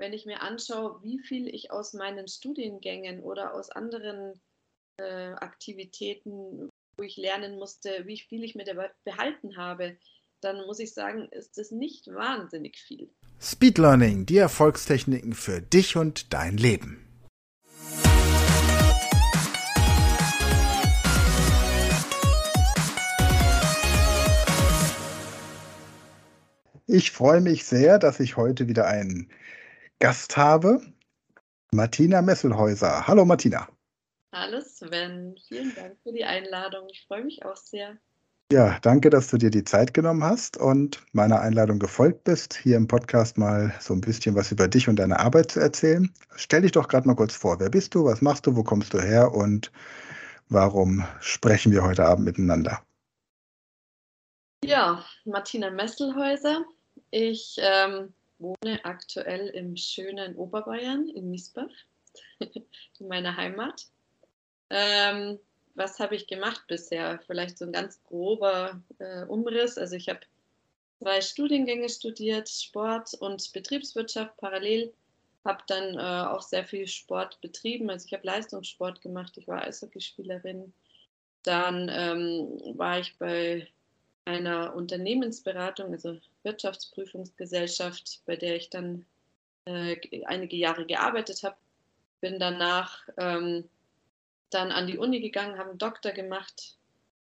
Wenn ich mir anschaue, wie viel ich aus meinen Studiengängen oder aus anderen äh, Aktivitäten, wo ich lernen musste, wie viel ich mir dabei behalten habe, dann muss ich sagen, ist das nicht wahnsinnig viel. Speed Learning, die Erfolgstechniken für dich und dein Leben. Ich freue mich sehr, dass ich heute wieder einen Gast habe. Martina Messelhäuser. Hallo Martina. Hallo Sven, vielen Dank für die Einladung. Ich freue mich auch sehr. Ja, danke, dass du dir die Zeit genommen hast und meiner Einladung gefolgt bist, hier im Podcast mal so ein bisschen was über dich und deine Arbeit zu erzählen. Stell dich doch gerade mal kurz vor. Wer bist du? Was machst du? Wo kommst du her? Und warum sprechen wir heute Abend miteinander? Ja, Martina Messelhäuser. Ich ähm, wohne aktuell im schönen Oberbayern in Miesbach, in meiner Heimat. Ähm, was habe ich gemacht bisher? Vielleicht so ein ganz grober äh, Umriss. Also ich habe zwei Studiengänge studiert, Sport und Betriebswirtschaft parallel. Habe dann äh, auch sehr viel Sport betrieben. Also ich habe Leistungssport gemacht. Ich war Eishockeyspielerin. Dann ähm, war ich bei einer Unternehmensberatung, also Wirtschaftsprüfungsgesellschaft, bei der ich dann äh, einige Jahre gearbeitet habe. Bin danach ähm, dann an die Uni gegangen, habe einen Doktor gemacht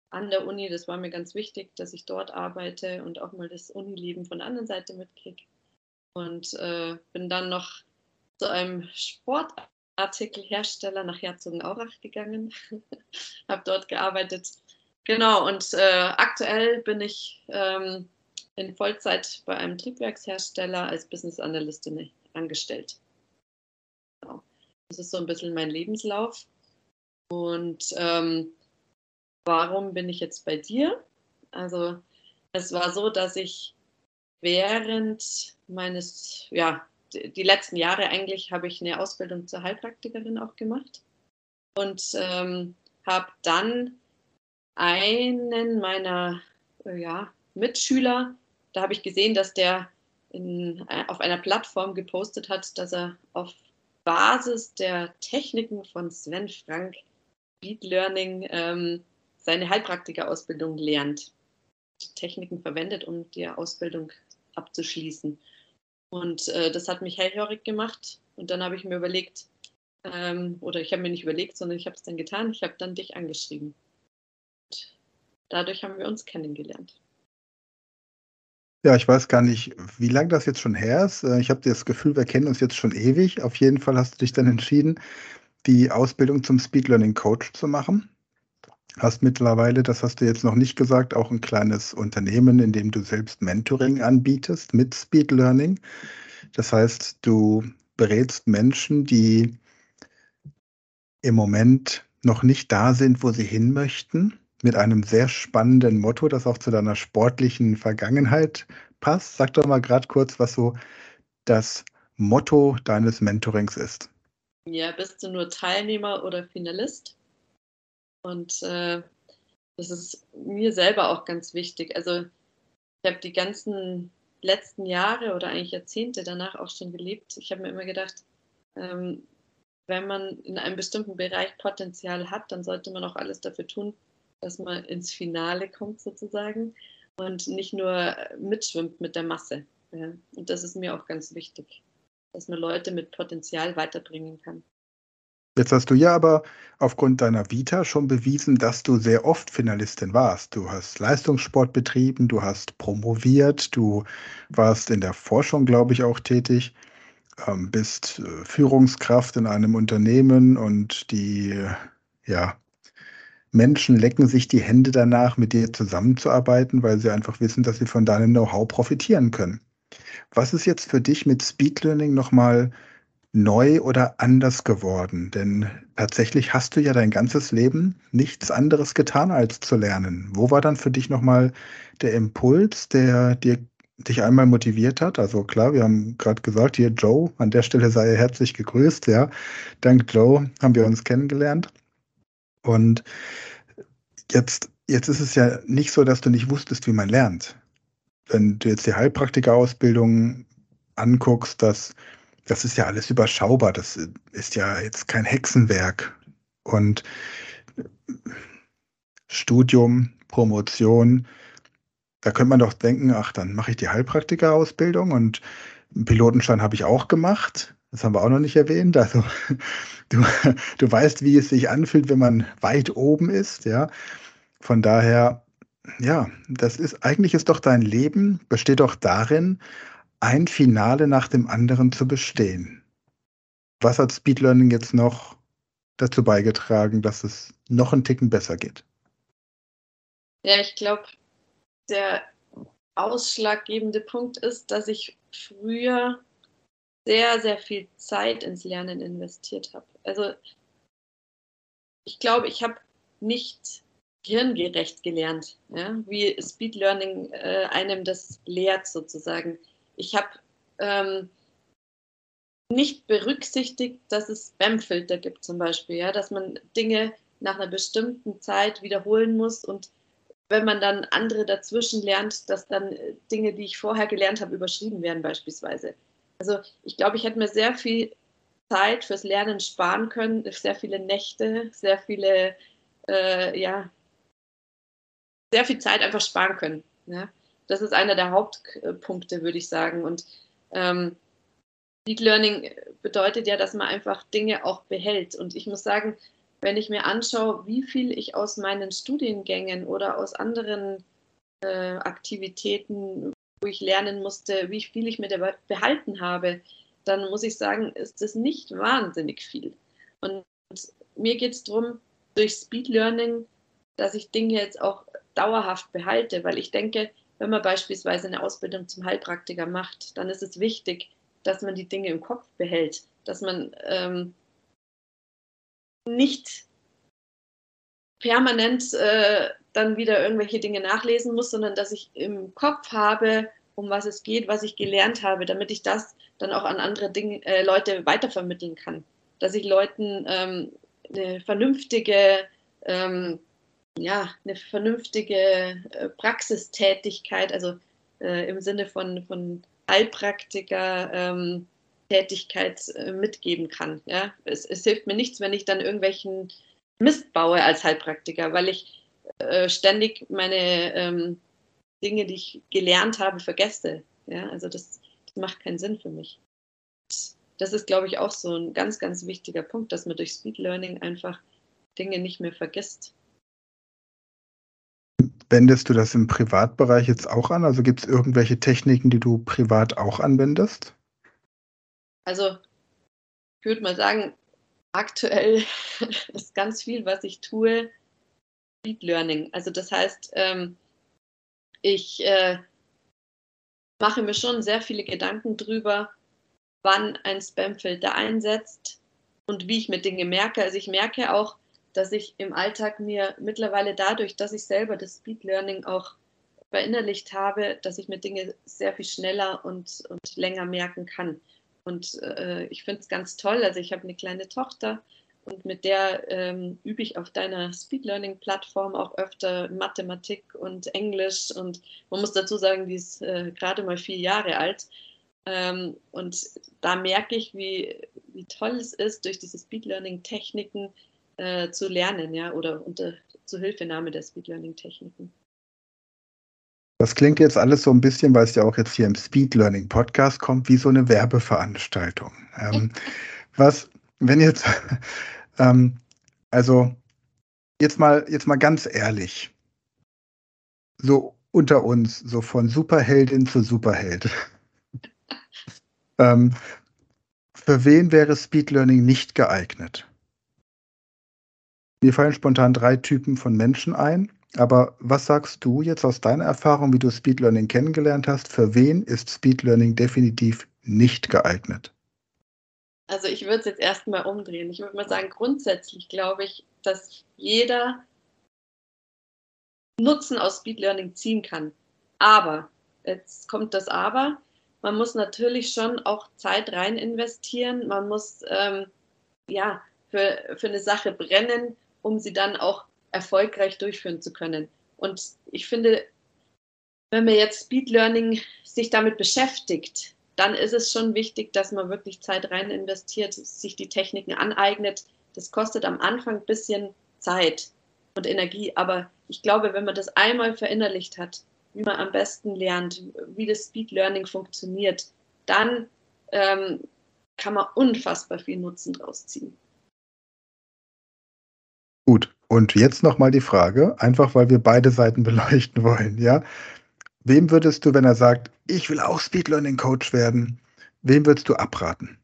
an der Uni. Das war mir ganz wichtig, dass ich dort arbeite und auch mal das Unileben von der anderen Seite mitkriege. Und äh, bin dann noch zu einem Sportartikelhersteller nach Herzogenaurach gegangen, habe dort gearbeitet. Genau, und äh, aktuell bin ich ähm, in Vollzeit bei einem Triebwerkshersteller als Business Analystin angestellt. Genau. Das ist so ein bisschen mein Lebenslauf. Und ähm, warum bin ich jetzt bei dir? Also es war so, dass ich während meines, ja, die letzten Jahre eigentlich habe ich eine Ausbildung zur Heilpraktikerin auch gemacht und ähm, habe dann einen meiner ja, Mitschüler, da habe ich gesehen, dass der in, äh, auf einer Plattform gepostet hat, dass er auf Basis der Techniken von Sven Frank Speed Learning ähm, seine Heilpraktikerausbildung lernt, die Techniken verwendet, um die Ausbildung abzuschließen. Und äh, das hat mich hellhörig gemacht. Und dann habe ich mir überlegt, ähm, oder ich habe mir nicht überlegt, sondern ich habe es dann getan, ich habe dann dich angeschrieben. Dadurch haben wir uns kennengelernt. Ja, ich weiß gar nicht, wie lange das jetzt schon her ist. Äh, ich habe das Gefühl, wir kennen uns jetzt schon ewig. Auf jeden Fall hast du dich dann entschieden, die Ausbildung zum Speed Learning Coach zu machen. Hast mittlerweile, das hast du jetzt noch nicht gesagt, auch ein kleines Unternehmen, in dem du selbst Mentoring anbietest mit Speed Learning. Das heißt, du berätst Menschen, die im Moment noch nicht da sind, wo sie hin möchten, mit einem sehr spannenden Motto, das auch zu deiner sportlichen Vergangenheit passt. Sag doch mal gerade kurz, was so das Motto deines Mentorings ist. Ja, bist du nur Teilnehmer oder Finalist? Und äh, das ist mir selber auch ganz wichtig. Also ich habe die ganzen letzten Jahre oder eigentlich Jahrzehnte danach auch schon gelebt. Ich habe mir immer gedacht, ähm, wenn man in einem bestimmten Bereich Potenzial hat, dann sollte man auch alles dafür tun, dass man ins Finale kommt sozusagen und nicht nur mitschwimmt mit der Masse. Ja. Und das ist mir auch ganz wichtig dass man Leute mit Potenzial weiterbringen kann. Jetzt hast du ja aber aufgrund deiner Vita schon bewiesen, dass du sehr oft Finalistin warst. Du hast Leistungssport betrieben, du hast promoviert, du warst in der Forschung, glaube ich, auch tätig, ähm, bist äh, Führungskraft in einem Unternehmen und die ja, Menschen lecken sich die Hände danach, mit dir zusammenzuarbeiten, weil sie einfach wissen, dass sie von deinem Know-how profitieren können. Was ist jetzt für dich mit Speed Learning nochmal neu oder anders geworden? Denn tatsächlich hast du ja dein ganzes Leben nichts anderes getan, als zu lernen. Wo war dann für dich nochmal der Impuls, der dir dich einmal motiviert hat? Also klar, wir haben gerade gesagt, hier Joe, an der Stelle sei er herzlich gegrüßt, ja. Dank Joe haben wir uns kennengelernt. Und jetzt, jetzt ist es ja nicht so, dass du nicht wusstest, wie man lernt. Wenn du jetzt die Heilpraktikerausbildung anguckst, das, das ist ja alles überschaubar. Das ist ja jetzt kein Hexenwerk. Und Studium, Promotion, da könnte man doch denken, ach, dann mache ich die Heilpraktikerausbildung und einen Pilotenschein habe ich auch gemacht. Das haben wir auch noch nicht erwähnt. Also du, du weißt, wie es sich anfühlt, wenn man weit oben ist, ja. Von daher, ja, das ist eigentlich ist doch dein Leben, besteht doch darin, ein Finale nach dem anderen zu bestehen. Was hat Speed Learning jetzt noch dazu beigetragen, dass es noch einen Ticken besser geht? Ja, ich glaube, der ausschlaggebende Punkt ist, dass ich früher sehr, sehr viel Zeit ins Lernen investiert habe. Also ich glaube, ich habe nicht hirngerecht gelernt, ja? wie Speed Learning äh, einem das lehrt sozusagen. Ich habe ähm, nicht berücksichtigt, dass es Spamfilter gibt zum Beispiel, ja? dass man Dinge nach einer bestimmten Zeit wiederholen muss und wenn man dann andere dazwischen lernt, dass dann Dinge, die ich vorher gelernt habe, überschrieben werden beispielsweise. Also ich glaube, ich hätte mir sehr viel Zeit fürs Lernen sparen können, sehr viele Nächte, sehr viele, äh, ja, sehr viel Zeit einfach sparen können. Ja? Das ist einer der Hauptpunkte, würde ich sagen. Und ähm, Deep Learning bedeutet ja, dass man einfach Dinge auch behält. Und ich muss sagen, wenn ich mir anschaue, wie viel ich aus meinen Studiengängen oder aus anderen äh, Aktivitäten, wo ich lernen musste, wie viel ich mir dabei behalten habe, dann muss ich sagen, ist das nicht wahnsinnig viel. Und mir geht es darum, durch Speed Learning, dass ich Dinge jetzt auch dauerhaft behalte, weil ich denke, wenn man beispielsweise eine Ausbildung zum Heilpraktiker macht, dann ist es wichtig, dass man die Dinge im Kopf behält, dass man ähm, nicht permanent äh, dann wieder irgendwelche Dinge nachlesen muss, sondern dass ich im Kopf habe, um was es geht, was ich gelernt habe, damit ich das dann auch an andere Dinge, äh, Leute weitervermitteln kann. Dass ich Leuten ähm, eine vernünftige, ähm, ja, eine vernünftige äh, Praxistätigkeit, also äh, im Sinne von, von Heilpraktiker, ähm, Tätigkeit äh, mitgeben kann. Ja? Es, es, hilft mir nichts, wenn ich dann irgendwelchen Mist baue als Heilpraktiker, weil ich äh, ständig meine ähm, Dinge, die ich gelernt habe, vergesse. Ja? Also das, das macht keinen Sinn für mich. Das ist, glaube ich, auch so ein ganz, ganz wichtiger Punkt, dass man durch Speed Learning einfach Dinge nicht mehr vergisst. Wendest du das im Privatbereich jetzt auch an? Also gibt es irgendwelche Techniken, die du privat auch anwendest? Also ich würde mal sagen, aktuell ist ganz viel, was ich tue, Deep Learning. Also das heißt, ähm, ich äh, mache mir schon sehr viele Gedanken drüber, wann ein Spamfilter einsetzt und wie ich mir Dinge merke. Also ich merke auch, dass ich im Alltag mir mittlerweile dadurch, dass ich selber das Speed Learning auch verinnerlicht habe, dass ich mir Dinge sehr viel schneller und, und länger merken kann. Und äh, ich finde es ganz toll. Also ich habe eine kleine Tochter und mit der ähm, übe ich auf deiner Speed Learning Plattform auch öfter Mathematik und Englisch. Und man muss dazu sagen, die ist äh, gerade mal vier Jahre alt. Ähm, und da merke ich, wie, wie toll es ist, durch diese Speed Learning Techniken äh, zu lernen, ja, oder unter Zuhilfenahme der Speed Learning Techniken. Das klingt jetzt alles so ein bisschen, weil es ja auch jetzt hier im Speed Learning Podcast kommt, wie so eine Werbeveranstaltung. Ähm, was, wenn jetzt, ähm, also jetzt mal, jetzt mal ganz ehrlich, so unter uns, so von Superheldin zu Superheld. ähm, für wen wäre Speed Learning nicht geeignet? Mir fallen spontan drei Typen von Menschen ein. Aber was sagst du jetzt aus deiner Erfahrung, wie du Speed Learning kennengelernt hast? Für wen ist Speed Learning definitiv nicht geeignet? Also ich würde es jetzt erstmal umdrehen. Ich würde mal sagen, grundsätzlich glaube ich, dass jeder Nutzen aus Speed Learning ziehen kann. Aber, jetzt kommt das Aber, man muss natürlich schon auch Zeit rein investieren. Man muss ähm, ja für, für eine Sache brennen, um sie dann auch erfolgreich durchführen zu können. Und ich finde, wenn man jetzt Speed Learning sich damit beschäftigt, dann ist es schon wichtig, dass man wirklich Zeit rein investiert, sich die Techniken aneignet. Das kostet am Anfang ein bisschen Zeit und Energie, aber ich glaube, wenn man das einmal verinnerlicht hat, wie man am besten lernt, wie das Speed Learning funktioniert, dann ähm, kann man unfassbar viel Nutzen draus ziehen. Gut, und jetzt nochmal die Frage, einfach weil wir beide Seiten beleuchten wollen, ja. Wem würdest du, wenn er sagt, ich will auch Speed Learning Coach werden, wem würdest du abraten?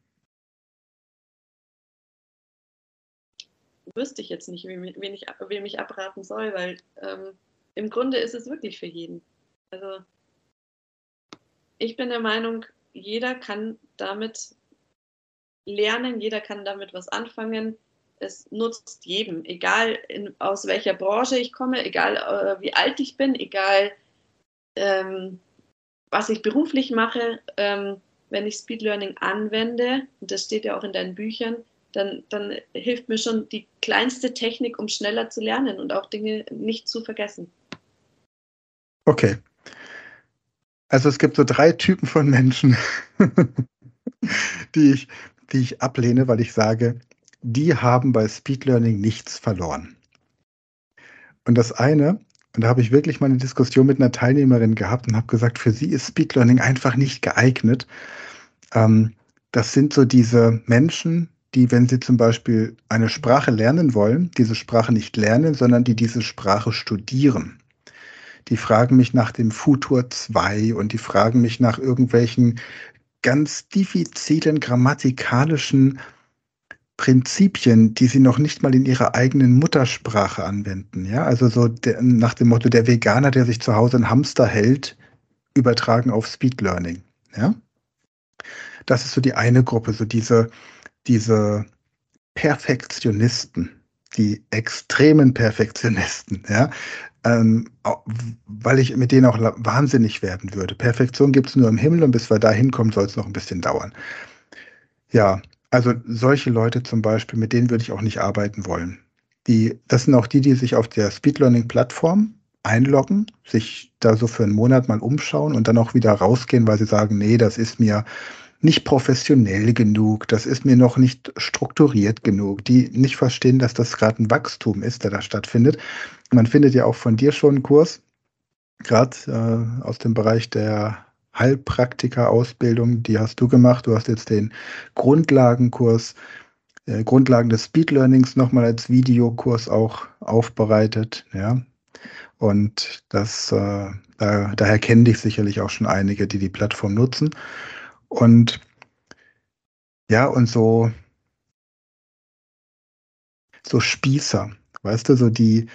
Wüsste ich jetzt nicht, wem, ich, wem ich abraten soll, weil ähm, im Grunde ist es wirklich für jeden. Also ich bin der Meinung, jeder kann damit lernen, jeder kann damit was anfangen. Es nutzt jedem, egal in, aus welcher Branche ich komme, egal äh, wie alt ich bin, egal ähm, was ich beruflich mache, ähm, wenn ich Speed Learning anwende, und das steht ja auch in deinen Büchern, dann, dann hilft mir schon die kleinste Technik, um schneller zu lernen und auch Dinge nicht zu vergessen. Okay. Also es gibt so drei Typen von Menschen, die, ich, die ich ablehne, weil ich sage, die haben bei Speed Learning nichts verloren. Und das eine und da habe ich wirklich mal eine Diskussion mit einer Teilnehmerin gehabt und habe gesagt, für sie ist Speed Learning einfach nicht geeignet. Ähm, das sind so diese Menschen, die, wenn sie zum Beispiel eine Sprache lernen wollen, diese Sprache nicht lernen, sondern die diese Sprache studieren. Die fragen mich nach dem Futur 2 und die fragen mich nach irgendwelchen ganz diffizilen grammatikalischen Prinzipien, die sie noch nicht mal in ihrer eigenen Muttersprache anwenden. Ja, also so der, nach dem Motto der Veganer, der sich zu Hause ein Hamster hält, übertragen auf Speed Learning. Ja, das ist so die eine Gruppe, so diese, diese Perfektionisten, die extremen Perfektionisten, ja, ähm, weil ich mit denen auch wahnsinnig werden würde. Perfektion gibt es nur im Himmel und bis wir da hinkommen, soll es noch ein bisschen dauern. Ja, also solche Leute zum Beispiel, mit denen würde ich auch nicht arbeiten wollen. Die, das sind auch die, die sich auf der Speed Learning Plattform einloggen, sich da so für einen Monat mal umschauen und dann auch wieder rausgehen, weil sie sagen, nee, das ist mir nicht professionell genug, das ist mir noch nicht strukturiert genug, die nicht verstehen, dass das gerade ein Wachstum ist, der da stattfindet. Man findet ja auch von dir schon einen Kurs, gerade äh, aus dem Bereich der Heilpraktika-Ausbildung, die hast du gemacht. Du hast jetzt den Grundlagenkurs, äh, Grundlagen des Speed Learnings nochmal als Videokurs auch aufbereitet. Ja. Und das, äh, da, daher kennen dich sicherlich auch schon einige, die die Plattform nutzen. Und ja, und so, so Spießer, weißt du, so die,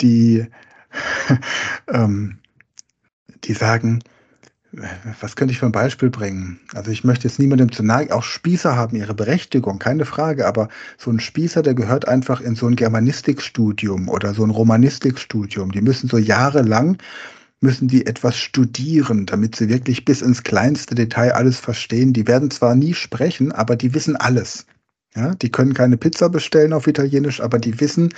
die, ähm, die sagen, was könnte ich für ein Beispiel bringen? Also ich möchte jetzt niemandem zu nahe, auch Spießer haben ihre Berechtigung, keine Frage, aber so ein Spießer, der gehört einfach in so ein Germanistikstudium oder so ein Romanistikstudium. Die müssen so jahrelang, müssen die etwas studieren, damit sie wirklich bis ins kleinste Detail alles verstehen. Die werden zwar nie sprechen, aber die wissen alles. Ja, die können keine Pizza bestellen auf Italienisch, aber die wissen,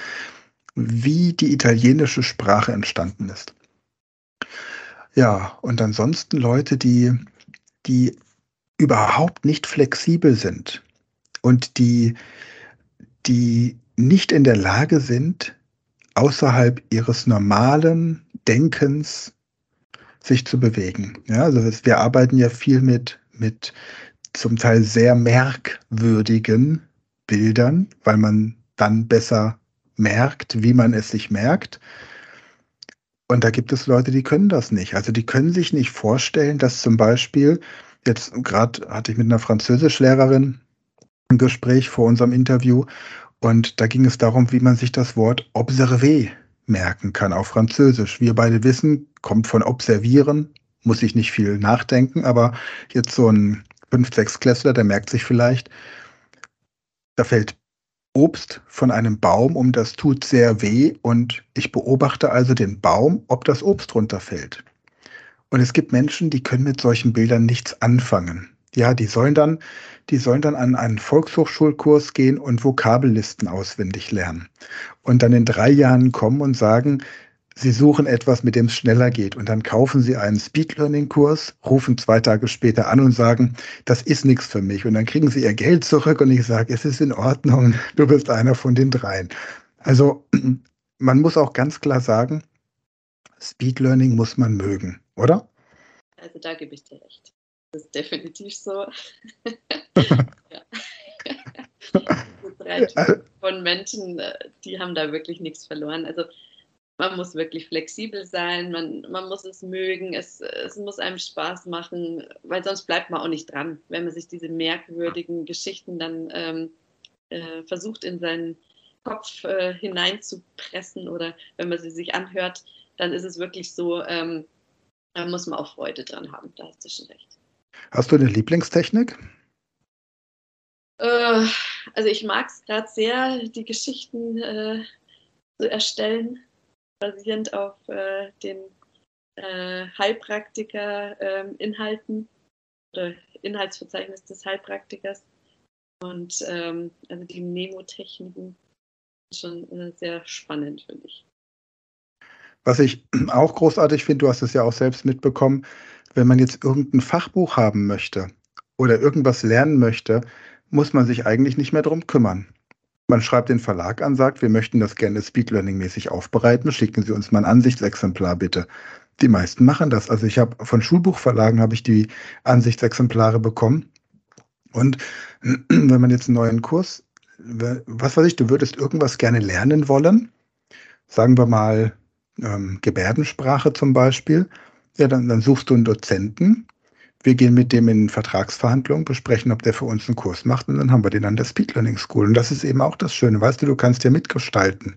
wie die italienische Sprache entstanden ist. Ja, und ansonsten Leute, die, die überhaupt nicht flexibel sind und die, die nicht in der Lage sind, außerhalb ihres normalen Denkens sich zu bewegen. Ja, also wir arbeiten ja viel mit, mit zum Teil sehr merkwürdigen Bildern, weil man dann besser merkt, wie man es sich merkt. Und da gibt es Leute, die können das nicht. Also die können sich nicht vorstellen, dass zum Beispiel, jetzt gerade hatte ich mit einer Französischlehrerin ein Gespräch vor unserem Interview und da ging es darum, wie man sich das Wort observer merken kann auf Französisch. Wir beide wissen, kommt von observieren, muss ich nicht viel nachdenken, aber jetzt so ein 5-, 6 Klässler, der merkt sich vielleicht, da fällt Obst von einem Baum und das tut sehr weh und ich beobachte also den Baum, ob das Obst runterfällt. Und es gibt Menschen, die können mit solchen Bildern nichts anfangen. Ja, die sollen dann, die sollen dann an einen Volkshochschulkurs gehen und Vokabellisten auswendig lernen. Und dann in drei Jahren kommen und sagen, sie suchen etwas, mit dem es schneller geht. Und dann kaufen sie einen Speed Learning Kurs, rufen zwei Tage später an und sagen, das ist nichts für mich. Und dann kriegen sie ihr Geld zurück und ich sage, es ist in Ordnung, du bist einer von den dreien. Also man muss auch ganz klar sagen, Speed Learning muss man mögen, oder? Also da gebe ich dir recht. Das ist definitiv so. ja. drei Typen von Menschen, äh, die haben da wirklich nichts verloren. Also man muss wirklich flexibel sein, man, man muss es mögen, es, es muss einem Spaß machen, weil sonst bleibt man auch nicht dran, wenn man sich diese merkwürdigen Geschichten dann ähm, äh, versucht in seinen Kopf äh, hineinzupressen oder wenn man sie sich anhört, dann ist es wirklich so, ähm, da muss man auch Freude dran haben, da hast du schon recht. Hast du eine Lieblingstechnik? Äh, also ich mag es gerade sehr, die Geschichten äh, zu erstellen basierend auf äh, den äh, Heilpraktiker-Inhalten ähm, oder Inhaltsverzeichnis des Heilpraktikers. Und ähm, also die Nemotechniken schon äh, sehr spannend, finde ich. Was ich auch großartig finde, du hast es ja auch selbst mitbekommen, wenn man jetzt irgendein Fachbuch haben möchte oder irgendwas lernen möchte, muss man sich eigentlich nicht mehr darum kümmern. Man schreibt den Verlag an, sagt, wir möchten das gerne Speed Learning mäßig aufbereiten. Schicken Sie uns mal ein Ansichtsexemplar bitte. Die meisten machen das. Also ich habe von Schulbuchverlagen habe ich die Ansichtsexemplare bekommen. Und wenn man jetzt einen neuen Kurs, was weiß ich, du würdest irgendwas gerne lernen wollen, sagen wir mal ähm, Gebärdensprache zum Beispiel, ja, dann, dann suchst du einen Dozenten, wir gehen mit dem in Vertragsverhandlungen, besprechen, ob der für uns einen Kurs macht und dann haben wir den an der Speed Learning School. Und das ist eben auch das Schöne, weißt du, du kannst ja mitgestalten.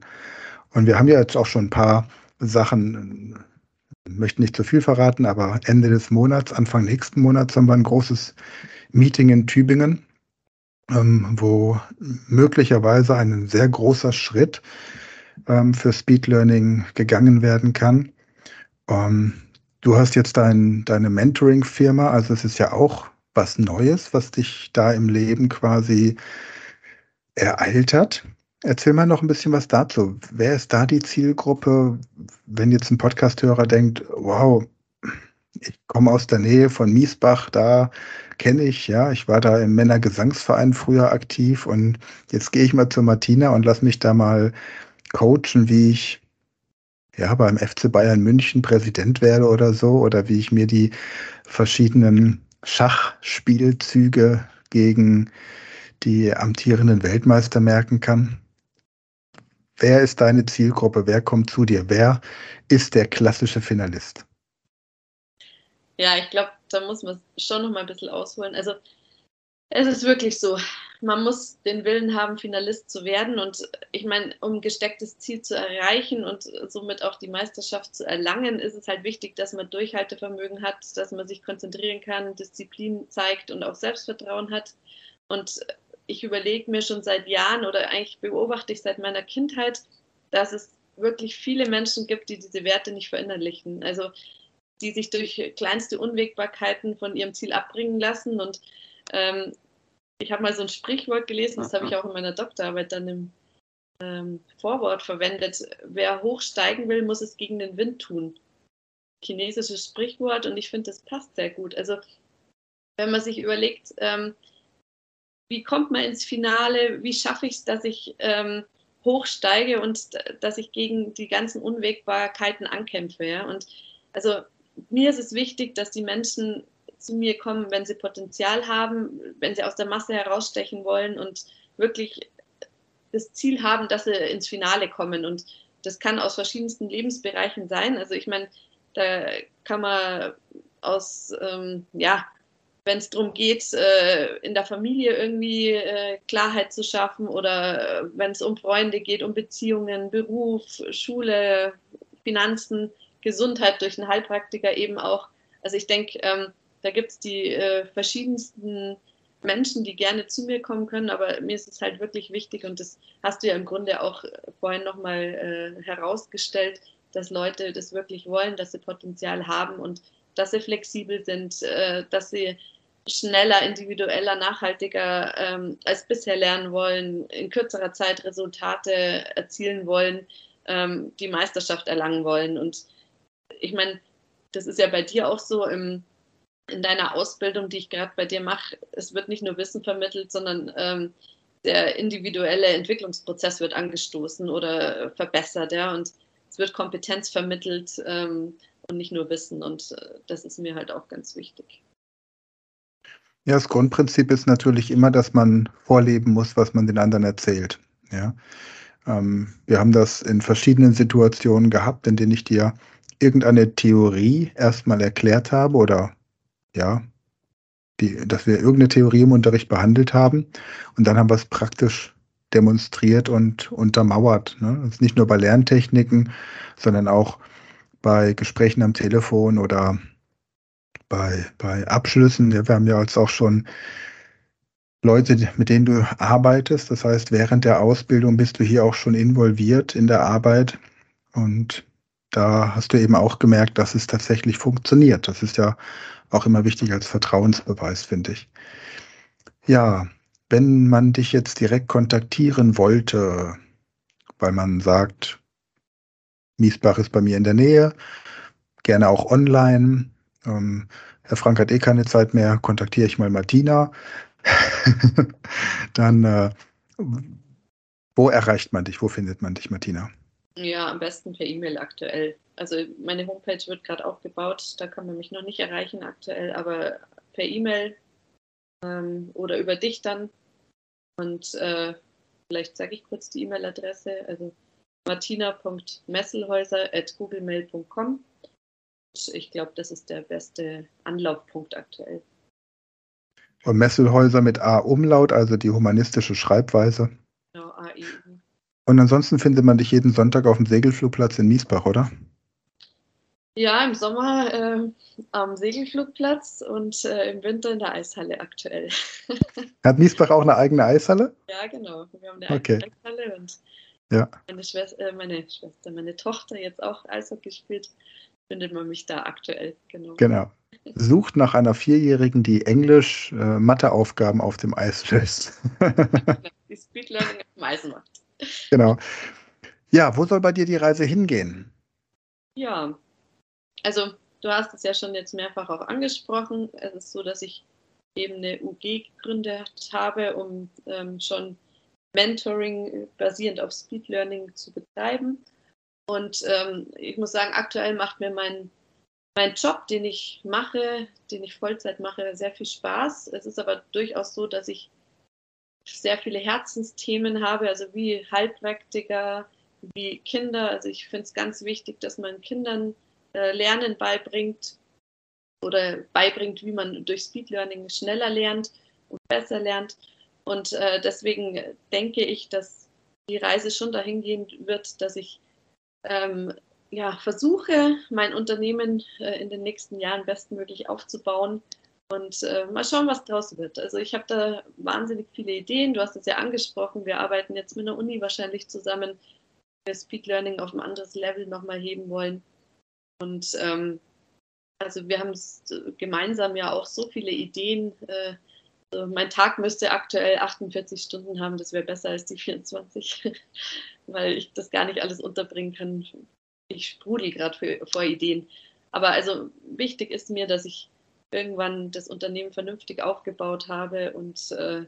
Und wir haben ja jetzt auch schon ein paar Sachen, möchte nicht zu viel verraten, aber Ende des Monats, Anfang nächsten Monats haben wir ein großes Meeting in Tübingen, ähm, wo möglicherweise ein sehr großer Schritt ähm, für Speed Learning gegangen werden kann. Ähm, Du hast jetzt dein, deine Mentoring-Firma, also es ist ja auch was Neues, was dich da im Leben quasi ereilt hat. Erzähl mal noch ein bisschen was dazu. Wer ist da die Zielgruppe, wenn jetzt ein Podcasthörer denkt, wow, ich komme aus der Nähe von Miesbach, da kenne ich, ja, ich war da im Männergesangsverein früher aktiv und jetzt gehe ich mal zu Martina und lass mich da mal coachen, wie ich ja, beim FC Bayern München Präsident werde oder so, oder wie ich mir die verschiedenen Schachspielzüge gegen die amtierenden Weltmeister merken kann. Wer ist deine Zielgruppe? Wer kommt zu dir? Wer ist der klassische Finalist? Ja, ich glaube, da muss man schon noch mal ein bisschen ausholen. Also es ist wirklich so, man muss den Willen haben, Finalist zu werden. Und ich meine, um ein gestecktes Ziel zu erreichen und somit auch die Meisterschaft zu erlangen, ist es halt wichtig, dass man Durchhaltevermögen hat, dass man sich konzentrieren kann, Disziplin zeigt und auch Selbstvertrauen hat. Und ich überlege mir schon seit Jahren oder eigentlich beobachte ich seit meiner Kindheit, dass es wirklich viele Menschen gibt, die diese Werte nicht verinnerlichen. Also die sich durch kleinste Unwägbarkeiten von ihrem Ziel abbringen lassen und ähm, ich habe mal so ein Sprichwort gelesen, das habe ich auch in meiner Doktorarbeit dann im ähm, Vorwort verwendet. Wer hochsteigen will, muss es gegen den Wind tun. Chinesisches Sprichwort und ich finde, das passt sehr gut. Also, wenn man sich überlegt, ähm, wie kommt man ins Finale, wie schaffe ich es, dass ich ähm, hochsteige und dass ich gegen die ganzen Unwägbarkeiten ankämpfe. Ja? Und also mir ist es wichtig, dass die Menschen zu mir kommen, wenn sie Potenzial haben, wenn sie aus der Masse herausstechen wollen und wirklich das Ziel haben, dass sie ins Finale kommen. Und das kann aus verschiedensten Lebensbereichen sein. Also ich meine, da kann man aus, ähm, ja, wenn es darum geht, äh, in der Familie irgendwie äh, Klarheit zu schaffen oder äh, wenn es um Freunde geht, um Beziehungen, Beruf, Schule, Finanzen, Gesundheit durch einen Heilpraktiker eben auch. Also ich denke, ähm, da gibt es die äh, verschiedensten Menschen, die gerne zu mir kommen können, aber mir ist es halt wirklich wichtig und das hast du ja im Grunde auch vorhin nochmal äh, herausgestellt, dass Leute das wirklich wollen, dass sie Potenzial haben und dass sie flexibel sind, äh, dass sie schneller, individueller, nachhaltiger ähm, als bisher lernen wollen, in kürzerer Zeit Resultate erzielen wollen, ähm, die Meisterschaft erlangen wollen. Und ich meine, das ist ja bei dir auch so im, in deiner Ausbildung, die ich gerade bei dir mache. Es wird nicht nur Wissen vermittelt, sondern ähm, der individuelle Entwicklungsprozess wird angestoßen oder verbessert, ja, und es wird Kompetenz vermittelt ähm, und nicht nur Wissen. Und äh, das ist mir halt auch ganz wichtig. Ja, das Grundprinzip ist natürlich immer, dass man vorleben muss, was man den anderen erzählt. Ja. Ähm, wir haben das in verschiedenen Situationen gehabt, in denen ich dir irgendeine Theorie erstmal erklärt habe oder ja, die, dass wir irgendeine Theorie im Unterricht behandelt haben und dann haben wir es praktisch demonstriert und untermauert. Ne? Das ist nicht nur bei Lerntechniken, sondern auch bei Gesprächen am Telefon oder bei, bei Abschlüssen. Wir haben ja jetzt auch schon Leute, mit denen du arbeitest. Das heißt, während der Ausbildung bist du hier auch schon involviert in der Arbeit. Und da hast du eben auch gemerkt, dass es tatsächlich funktioniert. Das ist ja auch immer wichtig als Vertrauensbeweis, finde ich. Ja, wenn man dich jetzt direkt kontaktieren wollte, weil man sagt, Miesbach ist bei mir in der Nähe, gerne auch online, ähm, Herr Frank hat eh keine Zeit mehr, kontaktiere ich mal Martina. Dann, äh, wo erreicht man dich? Wo findet man dich, Martina? Ja, am besten per E-Mail aktuell. Also meine Homepage wird gerade aufgebaut, da kann man mich noch nicht erreichen aktuell, aber per E-Mail ähm, oder über dich dann. Und äh, vielleicht sage ich kurz die E-Mail-Adresse, also martina.messelhäuser.googlemail.com ich glaube, das ist der beste Anlaufpunkt aktuell. Und Messelhäuser mit A-Umlaut, also die humanistische Schreibweise. Genau, AI. Und ansonsten findet man dich jeden Sonntag auf dem Segelflugplatz in Miesbach, oder? Ja, im Sommer äh, am Segelflugplatz und äh, im Winter in der Eishalle aktuell. Hat Miesbach auch eine eigene Eishalle? Ja, genau. Wir haben eine okay. eigene Eishalle und ja. meine, Schwester, äh, meine Schwester, meine Tochter jetzt auch Eishockey spielt findet man mich da aktuell. Genau. Genau. Sucht nach einer Vierjährigen, die Englisch äh, auf dem Eis löst. die Speed Learning auf dem Eis macht. Genau. Ja, wo soll bei dir die Reise hingehen? Ja, also du hast es ja schon jetzt mehrfach auch angesprochen. Es ist so, dass ich eben eine UG gegründet habe, um ähm, schon Mentoring basierend auf Speed Learning zu betreiben. Und ähm, ich muss sagen, aktuell macht mir mein, mein Job, den ich mache, den ich Vollzeit mache, sehr viel Spaß. Es ist aber durchaus so, dass ich sehr viele Herzensthemen habe, also wie Heilpraktiker, wie Kinder. Also ich finde es ganz wichtig, dass man Kindern äh, Lernen beibringt oder beibringt, wie man durch Speed Learning schneller lernt und besser lernt. Und äh, deswegen denke ich, dass die Reise schon dahin gehen wird, dass ich ähm, ja, versuche, mein Unternehmen äh, in den nächsten Jahren bestmöglich aufzubauen und äh, mal schauen, was draus wird. Also ich habe da wahnsinnig viele Ideen. Du hast es ja angesprochen. Wir arbeiten jetzt mit einer Uni wahrscheinlich zusammen, wir Speed Learning auf ein anderes Level nochmal heben wollen. Und ähm, also wir haben gemeinsam ja auch so viele Ideen. Äh, also mein Tag müsste aktuell 48 Stunden haben, das wäre besser als die 24, weil ich das gar nicht alles unterbringen kann. Ich sprudel gerade vor Ideen. Aber also wichtig ist mir, dass ich irgendwann das Unternehmen vernünftig aufgebaut habe und äh,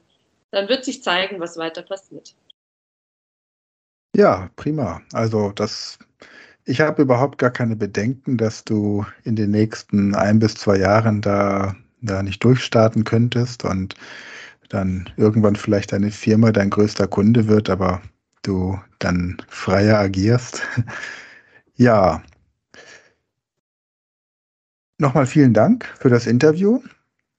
dann wird sich zeigen, was weiter passiert. Ja, prima. Also das, ich habe überhaupt gar keine Bedenken, dass du in den nächsten ein bis zwei Jahren da da nicht durchstarten könntest und dann irgendwann vielleicht deine Firma dein größter Kunde wird, aber du dann freier agierst. ja. Nochmal vielen Dank für das Interview.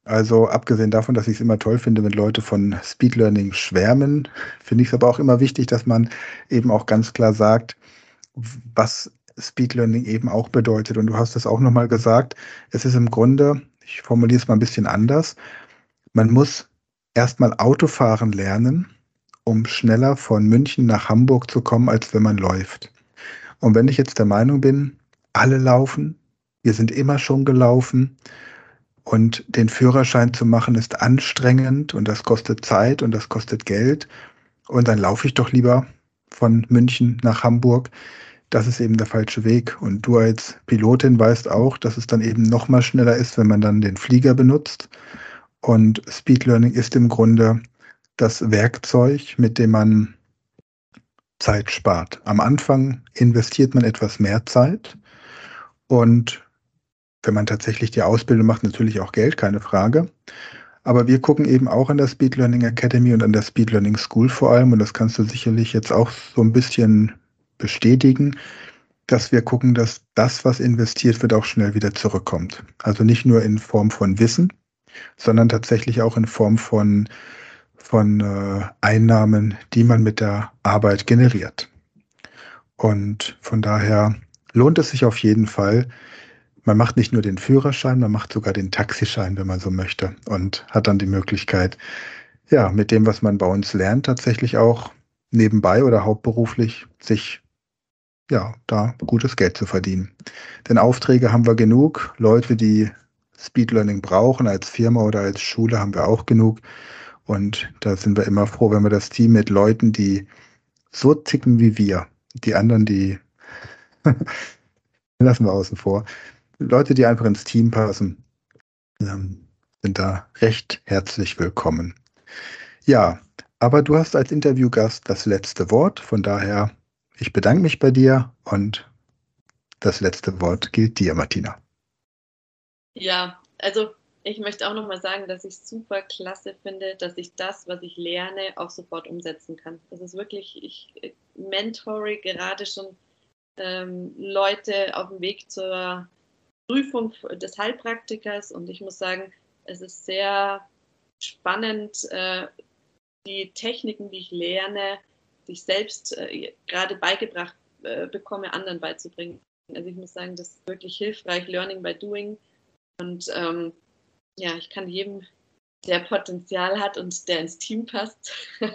Also abgesehen davon, dass ich es immer toll finde, wenn Leute von Speed Learning schwärmen, finde ich es aber auch immer wichtig, dass man eben auch ganz klar sagt, was Speed Learning eben auch bedeutet. Und du hast es auch nochmal gesagt, es ist im Grunde, ich formuliere es mal ein bisschen anders, man muss erstmal Autofahren lernen, um schneller von München nach Hamburg zu kommen, als wenn man läuft. Und wenn ich jetzt der Meinung bin, alle laufen, wir sind immer schon gelaufen und den Führerschein zu machen ist anstrengend und das kostet Zeit und das kostet Geld und dann laufe ich doch lieber von München nach Hamburg. Das ist eben der falsche Weg. Und du als Pilotin weißt auch, dass es dann eben noch mal schneller ist, wenn man dann den Flieger benutzt. Und Speed Learning ist im Grunde das Werkzeug, mit dem man Zeit spart. Am Anfang investiert man etwas mehr Zeit und wenn man tatsächlich die Ausbildung macht, natürlich auch Geld, keine Frage. Aber wir gucken eben auch an der Speed Learning Academy und an der Speed Learning School vor allem, und das kannst du sicherlich jetzt auch so ein bisschen bestätigen, dass wir gucken, dass das, was investiert wird, auch schnell wieder zurückkommt. Also nicht nur in Form von Wissen, sondern tatsächlich auch in Form von, von äh, Einnahmen, die man mit der Arbeit generiert. Und von daher lohnt es sich auf jeden Fall, man macht nicht nur den Führerschein, man macht sogar den Taxischein, wenn man so möchte und hat dann die Möglichkeit, ja, mit dem, was man bei uns lernt, tatsächlich auch nebenbei oder hauptberuflich sich ja, da gutes Geld zu verdienen. Denn Aufträge haben wir genug, Leute, die Speed Learning brauchen als Firma oder als Schule haben wir auch genug. Und da sind wir immer froh, wenn wir das Team mit Leuten, die so ticken wie wir, die anderen, die lassen wir außen vor, Leute, die einfach ins Team passen, ähm, sind da recht herzlich willkommen. Ja, aber du hast als Interviewgast das letzte Wort. Von daher, ich bedanke mich bei dir und das letzte Wort gilt dir, Martina. Ja, also ich möchte auch nochmal sagen, dass ich super klasse finde, dass ich das, was ich lerne, auch sofort umsetzen kann. Das ist wirklich, ich mentore gerade schon ähm, Leute auf dem Weg zur Prüfung des Heilpraktikers und ich muss sagen, es ist sehr spannend, äh, die Techniken, die ich lerne, die ich selbst äh, gerade beigebracht äh, bekomme, anderen beizubringen. Also ich muss sagen, das ist wirklich hilfreich, Learning by Doing. Und ähm, ja, ich kann jedem, der Potenzial hat und der ins Team passt,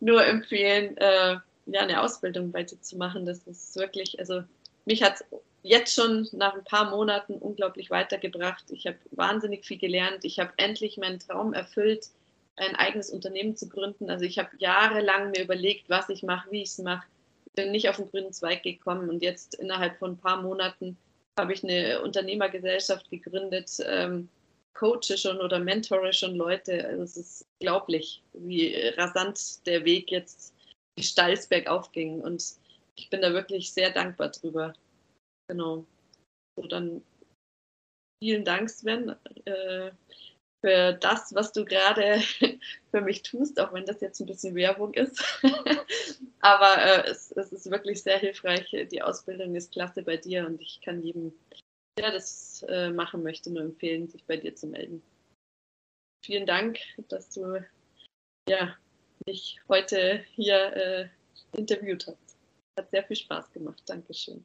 nur empfehlen, äh, ja, eine Ausbildung bei dir zu machen. Das ist wirklich, also mich hat es jetzt schon nach ein paar Monaten unglaublich weitergebracht. Ich habe wahnsinnig viel gelernt. Ich habe endlich meinen Traum erfüllt, ein eigenes Unternehmen zu gründen. Also ich habe jahrelang mir überlegt, was ich mache, wie ich es mache. Bin nicht auf den grünen Zweig gekommen und jetzt innerhalb von ein paar Monaten habe ich eine Unternehmergesellschaft gegründet, ähm, coache schon oder mentore schon Leute. Also es ist unglaublich, wie rasant der Weg jetzt die Steilsberg aufging und ich bin da wirklich sehr dankbar drüber. Genau. So, dann vielen Dank, Sven, äh, für das, was du gerade für mich tust, auch wenn das jetzt ein bisschen Werbung ist. Aber äh, es, es, ist wirklich sehr hilfreich. Die Ausbildung ist klasse bei dir und ich kann jedem, der das äh, machen möchte, nur empfehlen, sich bei dir zu melden. Vielen Dank, dass du ja, mich heute hier interviewt hast. Hat sehr viel Spaß gemacht. Dankeschön.